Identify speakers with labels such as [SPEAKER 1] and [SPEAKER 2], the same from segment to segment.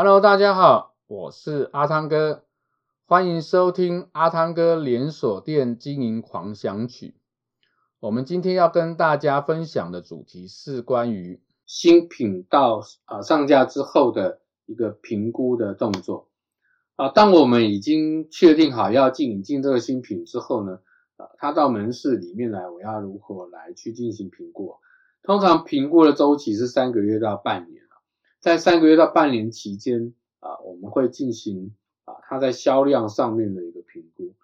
[SPEAKER 1] Hello，大家好，我是阿汤哥，欢迎收听阿汤哥连锁店经营狂想曲。我们今天要跟大家分享的主题是关于新品到啊上架之后的一个评估的动作啊。当我们已经确定好要进引进这个新品之后呢，啊，它到门市里面来，我要如何来去进行评估？通常评估的周期是三个月到半年。在三个月到半年期间啊，我们会进行啊，它在销量上面的一个评估。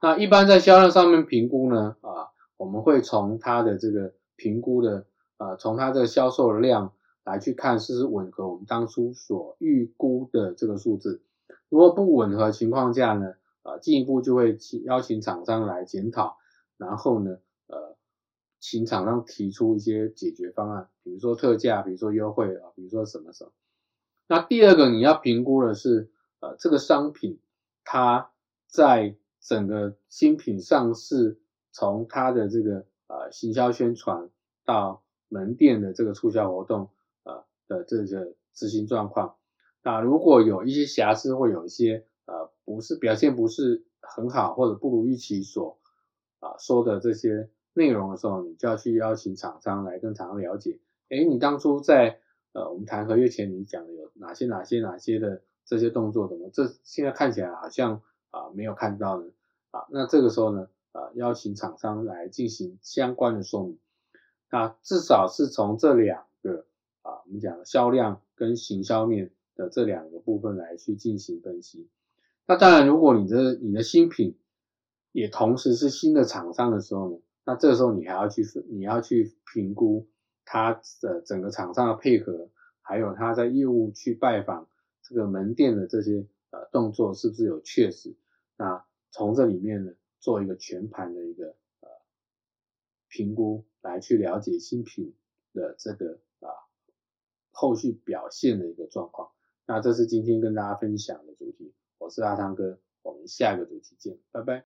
[SPEAKER 1] 那一般在销量上面评估呢，啊，我们会从它的这个评估的啊，从它这个销售量来去看是不是吻合我们当初所预估的这个数字。如果不吻合情况下呢，啊，进一步就会邀请厂商来检讨，然后呢，请厂商提出一些解决方案，比如说特价，比如说优惠啊，比如说什么什么。那第二个你要评估的是，呃，这个商品它在整个新品上市，从它的这个呃行销宣传到门店的这个促销活动，呃的这个执行状况。那如果有一些瑕疵，或有一些呃不是表现不是很好，或者不如预期所啊、说的这些。内容的时候，你就要去邀请厂商来跟厂商了解，诶，你当初在呃我们谈合约前，你讲的有哪些哪些哪些的这些动作，怎么这现在看起来好像啊、没有看到呢？啊，那这个时候呢，啊邀请厂商来进行相关的说明，那至少是从这两个啊我们讲的销量跟行销面的这两个部分来去进行分析。那当然，如果你的你的新品也同时是新的厂商的时候呢？那这个时候你还要去你要去评估他的整个厂商的配合，还有他在业务去拜访这个门店的这些呃动作是不是有确实？那从这里面呢，做一个全盘的一个呃评估，来去了解新品的这个啊后续表现的一个状况。那这是今天跟大家分享的主题，我是阿汤哥，我们下一个主题见，拜拜。